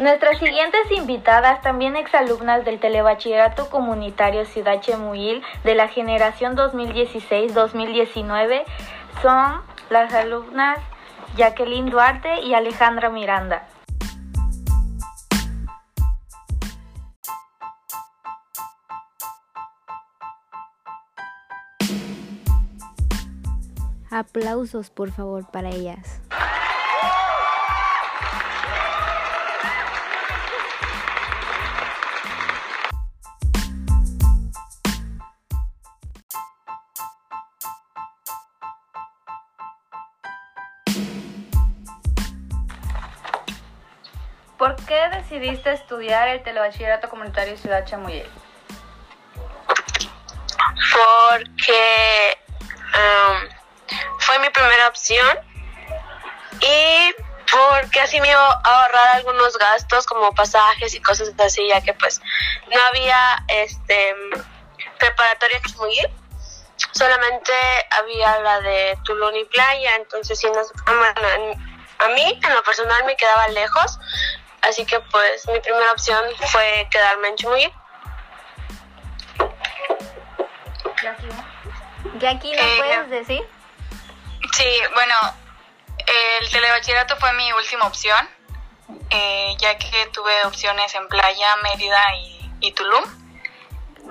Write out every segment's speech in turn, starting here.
Nuestras siguientes invitadas, también exalumnas del Telebachillerato Comunitario Ciudad Chemuil de la generación 2016-2019, son las alumnas Jacqueline Duarte y Alejandra Miranda. Aplausos, por favor, para ellas. ¿Por qué decidiste estudiar el telebachillerato comunitario Ciudad Chamuyel? Porque um, fue mi primera opción y porque así me iba a ahorrar algunos gastos como pasajes y cosas así, ya que pues no había este preparatoria en Chamuyel, solamente había la de Tulum y Playa, entonces nos, a mí en lo personal me quedaba lejos, Así que pues mi primera opción fue quedarme en Chumuy. Jackie, ¿nos eh, puedes decir? Sí, bueno, el telebachillerato fue mi última opción, eh, ya que tuve opciones en Playa, Mérida y, Tulum.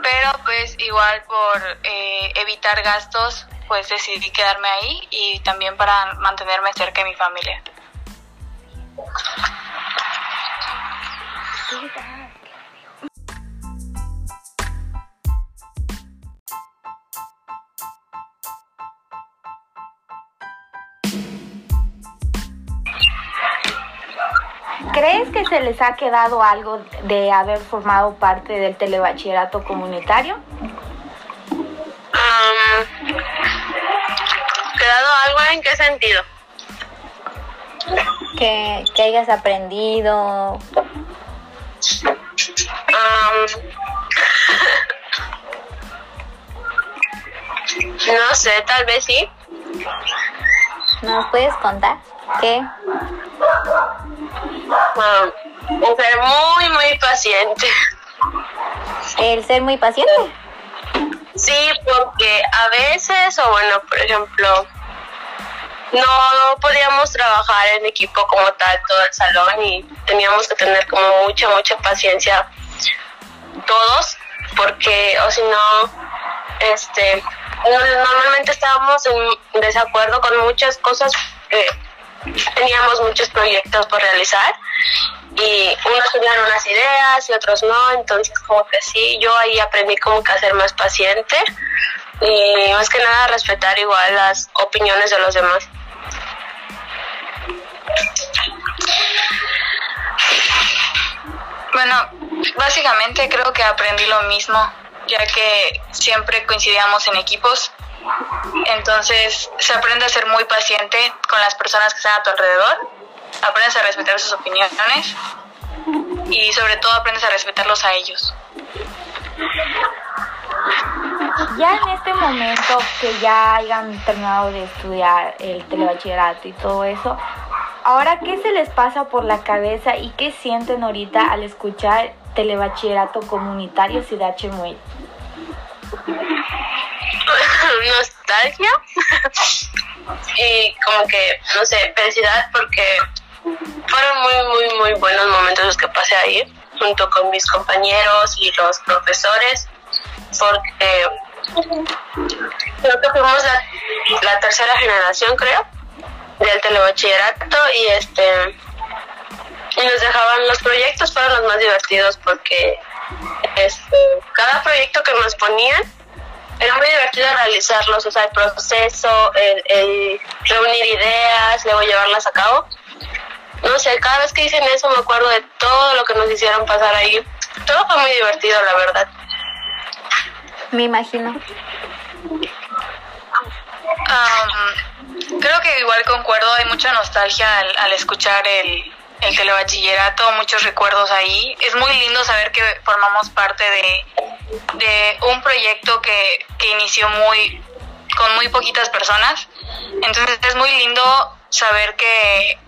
Pero pues igual por eh, evitar gastos, pues decidí quedarme ahí y también para mantenerme cerca de mi familia. ¿Crees que se les ha quedado algo de haber formado parte del telebachillerato comunitario? ¿Quedado algo en qué sentido? Que, que hayas aprendido no sé, tal vez sí. ¿Nos puedes contar qué? ser muy, muy paciente. ¿El ser muy paciente? Sí, porque a veces, o bueno, por ejemplo, no podíamos trabajar en equipo como tal todo el salón y teníamos que tener como mucha, mucha paciencia todos, porque o si no, este, normalmente estábamos en desacuerdo con muchas cosas teníamos muchos proyectos por realizar y unos tenían unas ideas y otros no, entonces como que sí, yo ahí aprendí como que a ser más paciente y más que nada respetar igual las opiniones de los demás. Bueno, básicamente creo que aprendí lo mismo, ya que siempre coincidíamos en equipos. Entonces se aprende a ser muy paciente con las personas que están a tu alrededor, aprendes a respetar sus opiniones y sobre todo aprendes a respetarlos a ellos. Ya en este momento que ya hayan terminado de estudiar el telebachillerato y todo eso, Ahora, ¿qué se les pasa por la cabeza y qué sienten ahorita al escuchar Telebachillerato Comunitario Ciudad Chemuil? Nostalgia y como que, no sé, felicidad porque fueron muy, muy, muy buenos momentos los que pasé ahí junto con mis compañeros y los profesores porque creo que fuimos la tercera generación, creo del telebachillerato y este y nos dejaban los proyectos fueron los más divertidos porque este, cada proyecto que nos ponían era muy divertido realizarlos, o sea, el proceso, el, reunir ideas, luego llevarlas a cabo. No sé, cada vez que dicen eso me acuerdo de todo lo que nos hicieron pasar ahí. Todo fue muy divertido, la verdad. Me imagino. Um, Creo que igual concuerdo, hay mucha nostalgia al, escuchar el, el telebachillerato, muchos recuerdos ahí. Es muy lindo saber que formamos parte de, de un proyecto que, que inició muy con muy poquitas personas. Entonces es muy lindo saber que,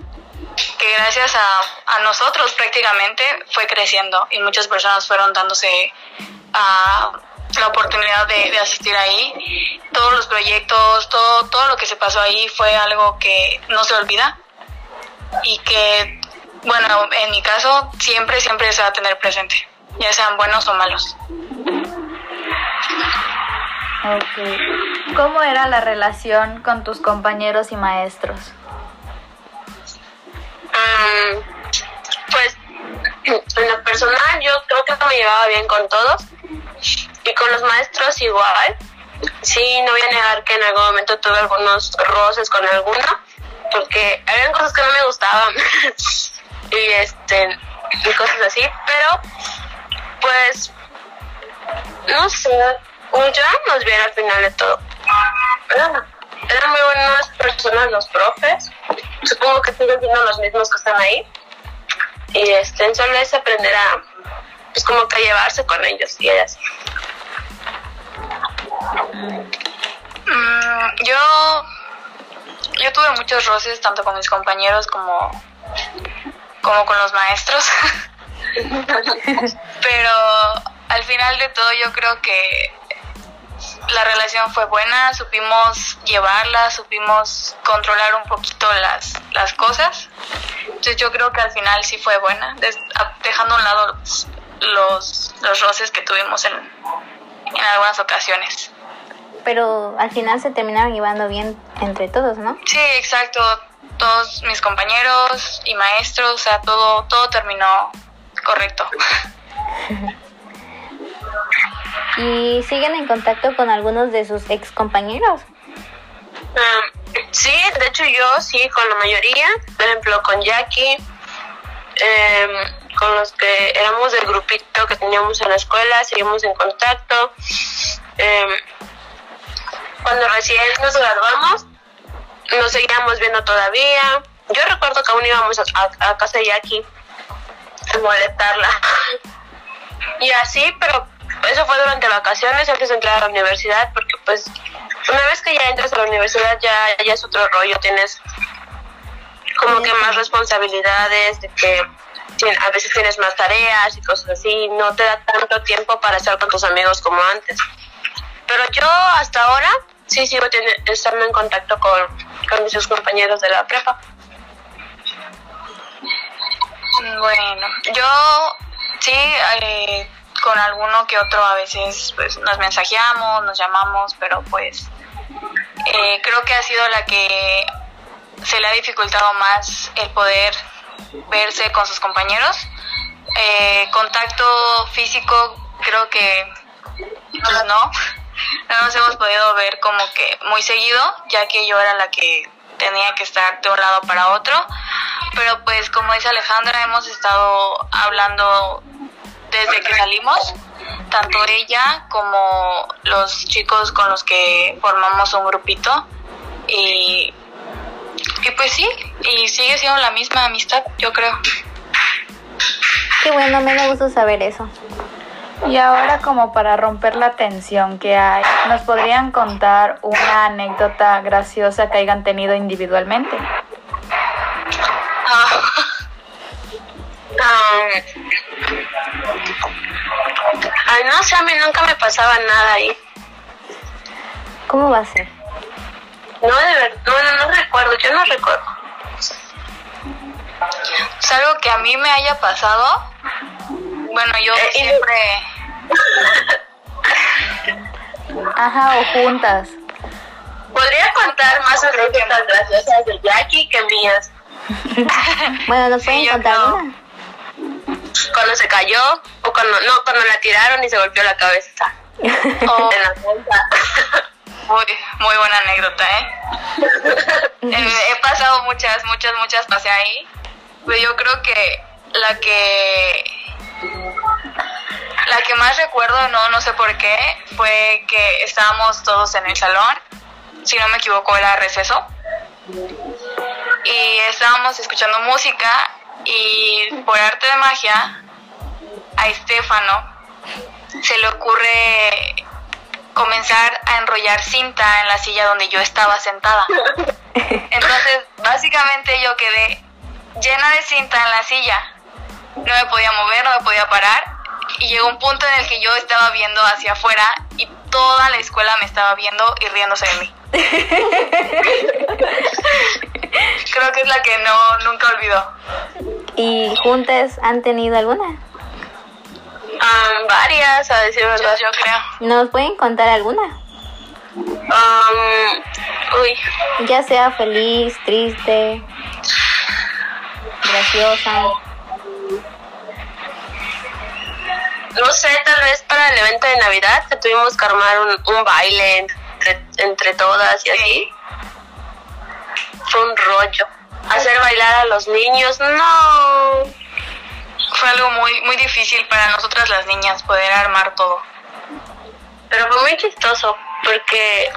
que gracias a, a nosotros prácticamente fue creciendo y muchas personas fueron dándose a la oportunidad de, de, asistir ahí. Todos los proyectos, todo, todo lo que se pasó ahí fue algo que no se olvida y que, bueno, en mi caso siempre, siempre se va a tener presente, ya sean buenos o malos. Ok. ¿Cómo era la relación con tus compañeros y maestros? Um, pues en lo personal yo creo que me llevaba bien con todos y con los maestros igual. Sí, no voy a negar que en algún momento tuve algunos roces con alguno, porque habían cosas que no me gustaban y este y cosas así, pero pues no sé, nos bien al final de todo. Eran, eran muy buenas personas los profes, supongo que siguen siendo los mismos que están ahí y este solo es aprender a pues como que llevarse con ellos y ellas. Mm, yo yo tuve muchos roces tanto con mis compañeros como como con los maestros pero al final de todo yo creo que la relación fue buena, supimos llevarla, supimos controlar un poquito las, las cosas. Entonces yo creo que al final sí fue buena, dejando a un lado los, los, roces que tuvimos en, en algunas ocasiones. Pero al final se terminaron llevando bien entre todos, ¿no? Sí, exacto. Todos mis compañeros y maestros, o sea, todo, todo terminó correcto. ¿Y siguen en contacto con algunos de sus ex compañeros? Um, sí, de hecho yo sí, con la mayoría. Por ejemplo, con Jackie, eh, con los que éramos del grupito que teníamos en la escuela, seguimos en contacto. Eh, cuando recién nos graduamos, nos seguíamos viendo todavía. Yo recuerdo que aún íbamos a, a, a casa de Jackie a molestarla. y así, pero eso fue durante vacaciones antes de entrar a la universidad, porque pues una vez que ya entras a la universidad ya, ya es otro rollo, tienes como que más responsabilidades, de que a veces tienes más tareas y cosas así, no te da tanto tiempo para estar con tus amigos como antes. Pero yo hasta ahora sí sigo estando en contacto con, con mis compañeros de la prepa. Bueno, yo sí, eh, con alguno que otro a veces pues nos mensajeamos, nos llamamos, pero pues eh, creo que ha sido la que se le ha dificultado más el poder verse con sus compañeros. Eh, contacto físico creo que pues no, no nos hemos podido ver como que muy seguido, ya que yo era la que tenía que estar de un lado para otro. Pero pues como dice Alejandra, hemos estado hablando desde que salimos, tanto ella como los chicos con los que formamos un grupito. Y, y pues sí, y sigue siendo la misma amistad, yo creo. Qué bueno, me da gusto saber eso. Y ahora como para romper la tensión que hay, ¿nos podrían contar una anécdota graciosa que hayan tenido individualmente? Ah, um, ay, no sé, a mí nunca me pasaba nada ahí. ¿Cómo va a ser? No, de verdad, no, no, recuerdo, yo no recuerdo. ¿Es algo que a mí me haya pasado? Bueno, yo Eh, siempre... Ajá, o juntas. Podría contar más anécdotas graciosas de Jackie que mías. Bueno, ¿nos Sí, pueden yo contar una? Cuando se cayó o cuando no, cuando la tiraron y se golpeó la cabeza Oh, en la bolsa. muy, muy buena anécdota, ¿eh? Eh, He pasado muchas, muchas, muchas, pasé ahí. Pero yo creo que la que... La que más recuerdo, no, no sé por qué, fue que estábamos todos en el salón. Si no me equivoco, era receso. Y estábamos escuchando música y por arte de magia a Estefano se le ocurre comenzar a enrollar cinta en la silla donde yo estaba sentada. Entonces, básicamente yo quedé llena de cinta en la silla. No me podía mover, no me podía parar. Y llegó un punto en el que yo estaba viendo hacia afuera y toda la escuela me estaba viendo y riéndose de mí. Creo que es la que no nunca olvidó. ¿Y juntas han tenido alguna? Um, varias, a decir Yo, verdad. yo creo. ¿Nos pueden contar alguna? Um, uy, Ya sea feliz, triste, graciosa. no sé, tal vez para el evento de Navidad que tuvimos que armar un, un baile entre, entre todas y así. Fue un rollo. Hacer bailar a los niños, no. Fue algo muy, muy difícil para nosotras las niñas poder armar todo. Pero fue muy chistoso porque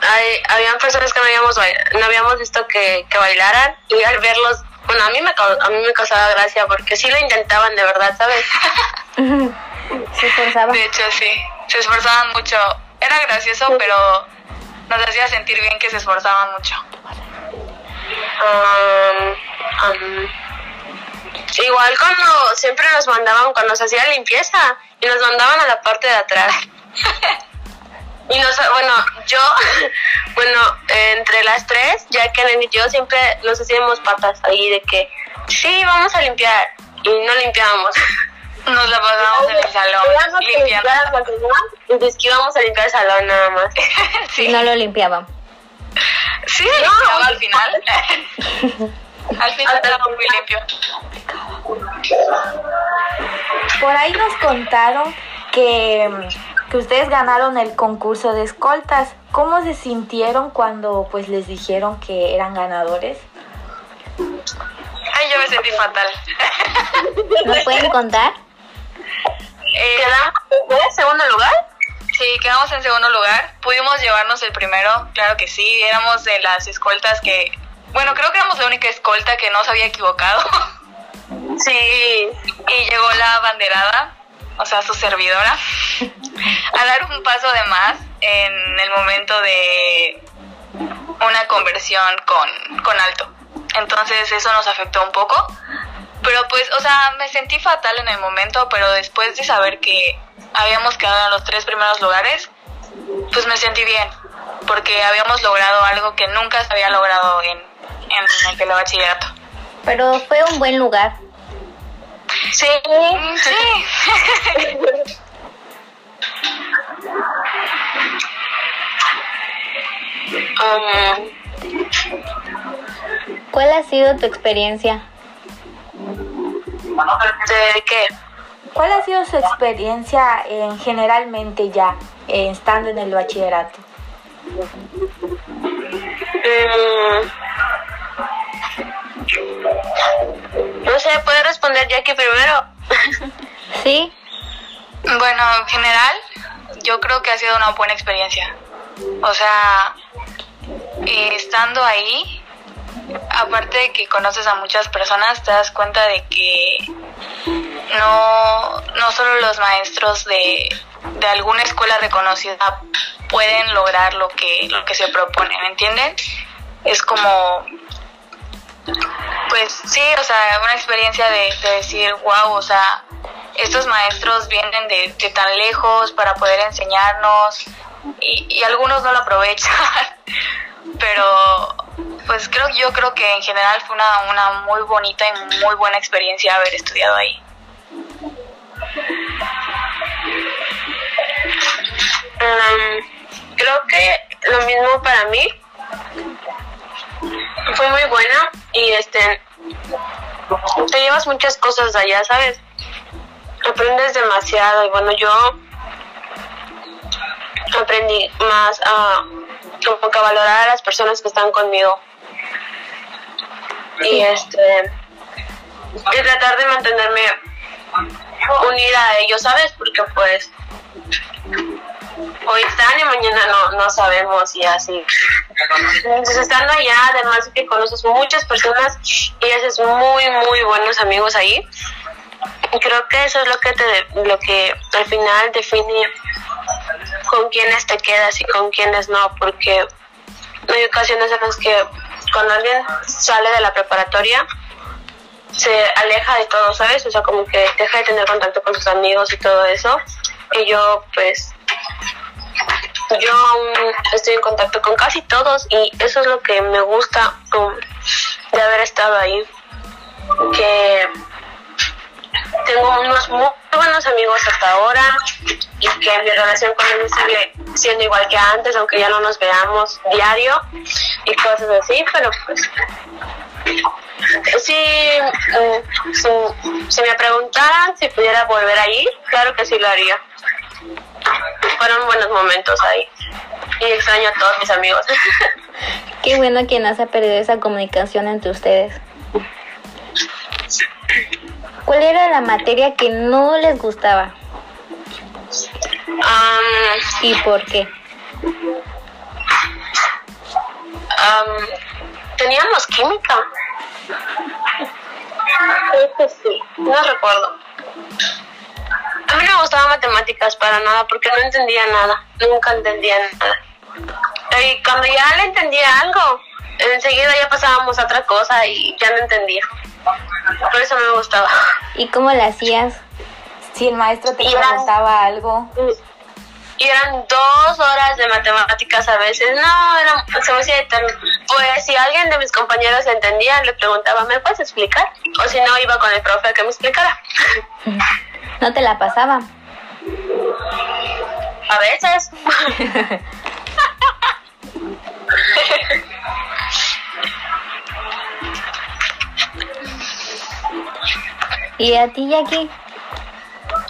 hay, habían personas que no habíamos, no habíamos visto que, que bailaran y al verlos, bueno, a mí, me, a mí me causaba gracia porque sí lo intentaban de verdad, ¿sabes? Se esforzaba. De hecho, sí, se esforzaban mucho. Era gracioso, pero nos hacía sentir bien que se esforzaban mucho. Um, um, igual cuando siempre nos mandaban, cuando se hacía limpieza y nos mandaban a la parte de atrás. Y nos, bueno, yo, bueno, entre las tres, ya que y yo siempre nos hacíamos patas ahí de que, sí, vamos a limpiar. Y no limpiábamos. Nos la pasábamos en el salón limpiando. Entonces que íbamos a limpiar el salón nada más. Sí, No lo limpiaban. sí, limpiaba al final. Al final estaba muy limpio. Por ahí nos contaron que, que ustedes ganaron el concurso de escoltas. ¿Cómo se sintieron cuando pues les dijeron que eran ganadores? Ay, yo me sentí fatal. ¿Nos pueden contar? Eh, ¿Quedamos en segundo lugar? Sí, quedamos en segundo lugar. Pudimos llevarnos el primero, claro que sí. Éramos de las escoltas que. Bueno, creo que éramos la única escolta que no se había equivocado. Sí. y llegó la banderada, o sea, su servidora, a dar un paso de más en el momento de una conversión con, con alto. Entonces eso nos afectó un poco. Pero pues, o sea, me sentí fatal en el momento, pero después de saber que habíamos quedado en los tres primeros lugares, pues me sentí bien, porque habíamos logrado algo que nunca se había logrado en, en el telebachillerato. Pero fue un buen lugar. Sí. Sí. Um, ¿Cuál ha sido tu experiencia? ¿De qué? ¿Cuál ha sido su experiencia en generalmente ya eh, estando en el bachillerato? Mm. Sé, ¿puede responder Jackie primero? ¿Sí? Bueno, en general, yo creo que ha sido una buena experiencia. O sea, eh, estando ahí, aparte de que conoces a muchas personas, te das cuenta de que no, no solo los maestros de, de alguna escuela reconocida pueden lograr lo que, lo que se proponen, ¿entienden? Es como pues sí, o sea, una experiencia de, de decir, wow, o sea, estos maestros vienen de, tan lejos para poder enseñarnos y, y algunos no lo aprovechan, pero pues creo yo creo que en general fue una, una muy bonita y muy buena experiencia haber estudiado ahí. Um, creo que lo mismo para mí. Fue muy buena y este te llevas muchas cosas allá, ¿sabes? Aprendes demasiado y bueno, yo aprendí más a como que valorar a las personas que están conmigo. Y este y tratar de mantenerme unida a ellos, ¿sabes? Porque pues hoy están y mañana no, no sabemos y así. Entonces estando allá, además de que conoces muchas personas y haces muy, muy buenos amigos ahí. Y creo que eso es lo que te, lo que al final define con quiénes te quedas y con quiénes no, porque hay ocasiones en las que cuando alguien sale de la preparatoria se aleja de todo, ¿sabes? O sea, como que deja de tener contacto con sus amigos y todo eso. Y yo, pues, yo estoy en contacto con casi todos y eso es lo que me gusta de haber estado ahí. Que tengo unos muy buenos amigos hasta ahora y que mi relación con ellos sigue siendo igual que antes, aunque ya no nos veamos diario y cosas así, pero pues sí, mm, si, si me preguntaran si pudiera volver ahí, claro que sí lo haría. Fueron buenos momentos ahí y extraño a todos mis amigos. Qué bueno que no se ha perdido esa comunicación entre ustedes. ¿Cuál era la materia que no les gustaba y por qué? am, teníamos química. Creo que sí, no recuerdo. Me gustaba matemáticas para nada porque no entendía nada, nunca entendía nada. Y cuando ya le entendía algo, enseguida ya pasábamos a otra cosa y ya no entendía. Por eso no me gustaba. ¿Y cómo la hacías? Si el maestro te preguntaba algo, Y eran dos horas de matemáticas a veces. No, era, se me hacía eterno. Pues si alguien de mis compañeros entendía, le preguntaba, ¿me puedes explicar? O si no, iba con el profe a que me explicara. ¿No te la pasaba? A veces. ¿Y a ti, Jackie?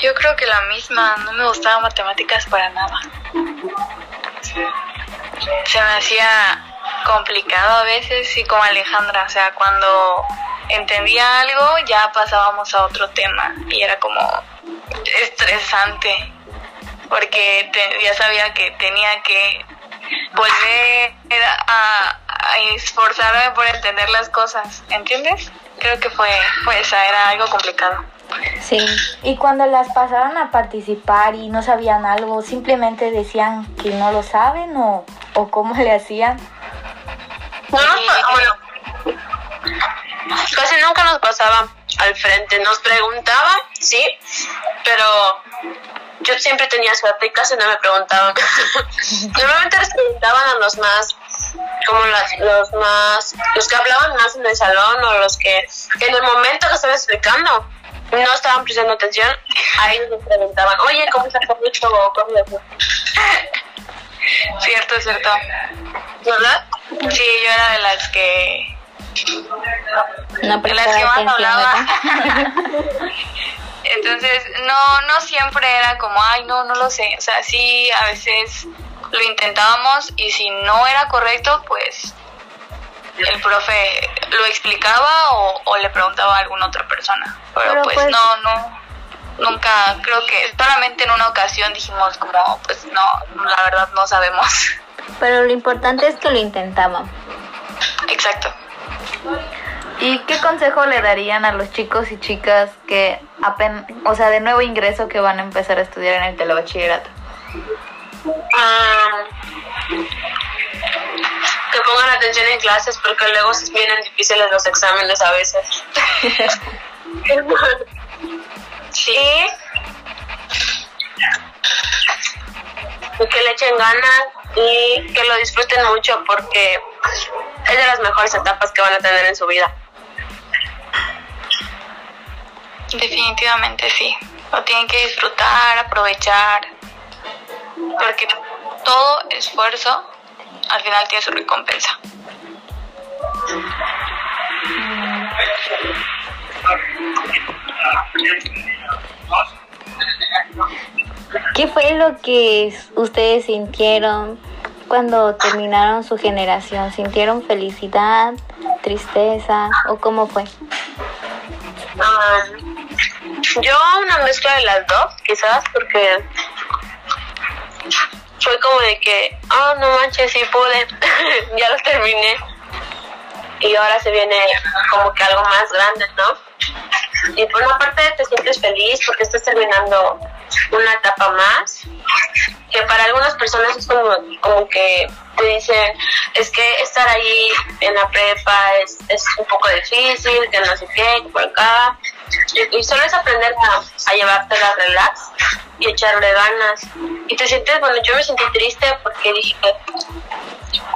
Yo creo que la misma, no me gustaba matemáticas para nada. Se me hacía complicado a veces y como Alejandra, o sea, cuando entendía algo ya pasábamos a otro tema y era como estresante porque te- ya sabía que tenía que volver a, a esforzarme por entender las cosas, ¿entiendes? Creo que fue, fue esa, era algo complicado. Sí. y cuando las pasaron a participar y no sabían algo, simplemente decían que no lo saben o, o cómo le hacían. No nos bueno, casi nunca nos pasaba al frente. Nos preguntaban, sí, pero yo siempre tenía suerte y casi no me preguntaban. Normalmente les preguntaban a los más, como las- los más, los que hablaban más en el salón o los que en el momento que estaba explicando no estaban prestando atención, a ellos les preguntaban, oye, ¿cómo se hace mucho? o cómo se hace?". Cierto, cierto. ¿Verdad? Sí, yo era de las que De las que más hablaba. Entonces, no, no siempre era como, ay, no, no lo sé. O sea, sí, a veces lo intentábamos y si no era correcto, pues el profe lo explicaba o, o le preguntaba a alguna otra persona. Pero, Pero, pues, pues- no, no, nunca, creo que solamente en una ocasión dijimos como, pues no, la verdad no sabemos. Pero lo importante es que lo intentaban. Exacto. ¿Y qué consejo le darían a los chicos y chicas que apenas, o sea, de nuevo ingreso que van a empezar a estudiar en el telebachillerato? Ah, que pongan atención en clases porque luego vienen difíciles los exámenes a veces. sí. Y que le echen ganas y que lo disfruten mucho porque es de las mejores etapas que van a tener en su vida. Definitivamente sí. Lo tienen que disfrutar, aprovechar. Porque todo esfuerzo al final tiene su recompensa. ¿Qué fue lo que ustedes sintieron cuando terminaron su generación? ¿Sintieron felicidad, tristeza o cómo fue? Ah, yo una mezcla de las dos, quizás, porque fue como de que, oh, no manches, sí pude, ya lo terminé. Y ahora se viene como que algo más grande, ¿no? Y por una parte te sientes feliz porque estás terminando una etapa más, que para algunas personas es como, como que te dicen, es que estar ahí en la prepa es, es un poco difícil, que no sé qué, que por acá. Y, solo es aprender a, a llevarte la relax y echarle ganas. Y te sientes, bueno, yo me sentí triste porque dije,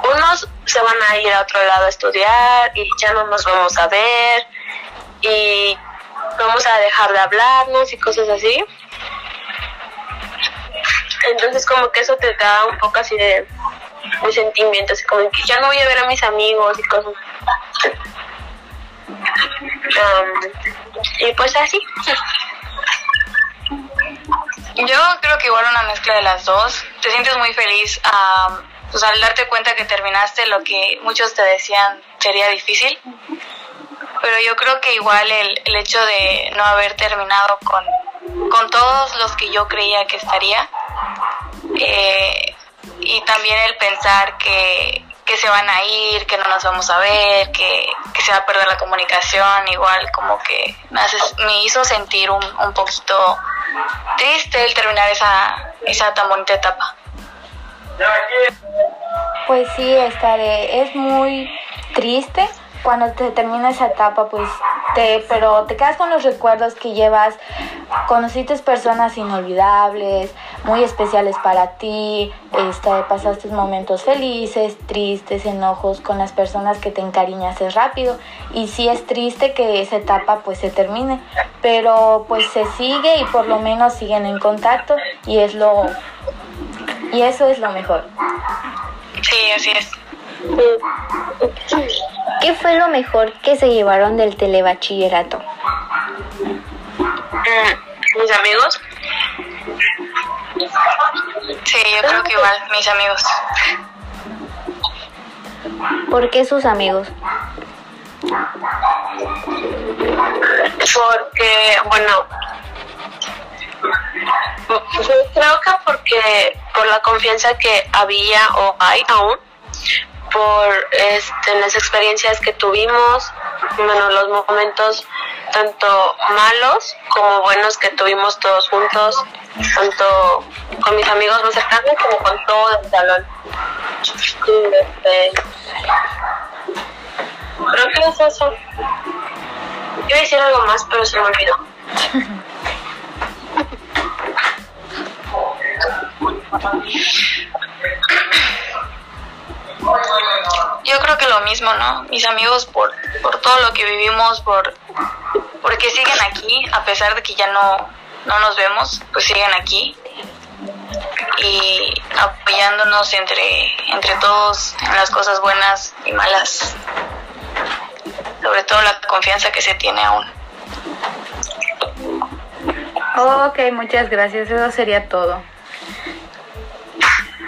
unos se van a ir a otro lado a estudiar y ya no nos vamos a ver y vamos a dejar de hablarnos y cosas así. Entonces como que eso te da un poco así de, de sentimiento, así como que ya no voy a ver a mis amigos y cosas. Um, y pues así. Yo creo que igual una mezcla de las dos. Te sientes muy feliz ah, pues, al darte cuenta que terminaste lo que muchos te decían sería difícil. Pero yo creo que igual el, el hecho de no haber terminado con, con todos los que yo creía que estaría, eh, y también el pensar que, que se van a ir, que no nos vamos a ver, que, que se va a perder la comunicación, igual como que me, hace, me hizo sentir un, un poquito triste el terminar esa, esa tan bonita etapa. Pues sí, estaré. Es muy triste cuando te termina esa etapa, pues te, pero te quedas con los recuerdos que llevas. Conociste personas inolvidables, muy especiales para ti. Este, pasaste momentos felices, tristes, enojos con las personas que te encariñaste rápido. Y sí es triste que esa etapa pues se termine, pero pues se sigue y por lo menos siguen en contacto y es lo y eso es lo mejor. Sí, así es. ¿Qué fue lo mejor que se llevaron del telebachillerato? Mm, mis amigos, Sí, yo creo que igual, mis amigos. ¿Por qué sus amigos? porque, bueno, yo creo que porque por la confianza que había o hay aún, por este, las experiencias que tuvimos, bueno, los momentos tanto malos como buenos que tuvimos todos juntos, tanto con mis amigos más cercanos como con todo el salón. Este, creo que es eso. Iba a decir algo más, pero se me olvidó. Yo creo que lo mismo, ¿no? Mis amigos por, por todo lo que vivimos, por porque siguen aquí, a pesar de que ya no, no nos vemos, pues siguen aquí y apoyándonos entre, entre todos en las cosas buenas y malas. Sobre todo la confianza que se tiene aún. Ok, muchas gracias. Eso sería todo.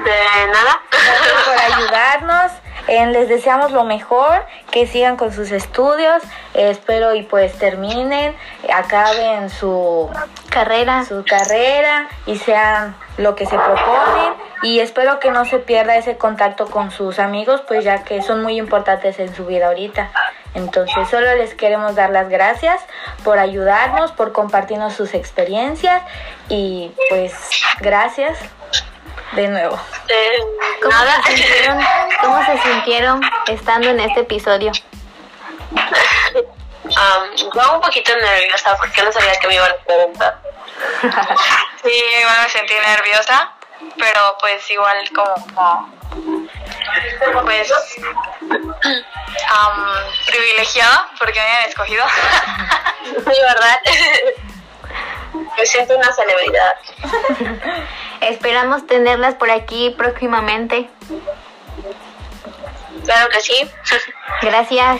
De nada. Gracias por ayudarnos. Eh, les deseamos lo mejor, que sigan con sus estudios. Eh, espero y pues terminen, acaben su Carrera. su carrera y sean lo que se proponen y espero que no se pierda ese contacto con sus amigos pues ya que son muy importantes en su vida ahorita. Entonces solo les queremos dar las gracias por ayudarnos, por compartirnos sus experiencias y pues gracias de nuevo. ¿Cómo nada. se sintieron, cómo se sintieron estando en este episodio? Um, yo un poquito nerviosa porque no sabía que me iban a preguntar. Sí, igual me sentí nerviosa, pero pues igual como, pues am, privilegiada porque me habían escogido. Sí, ¿verdad? Me siento una celebridad. Esperamos tenerlas por aquí próximamente. Claro que sí. Gracias.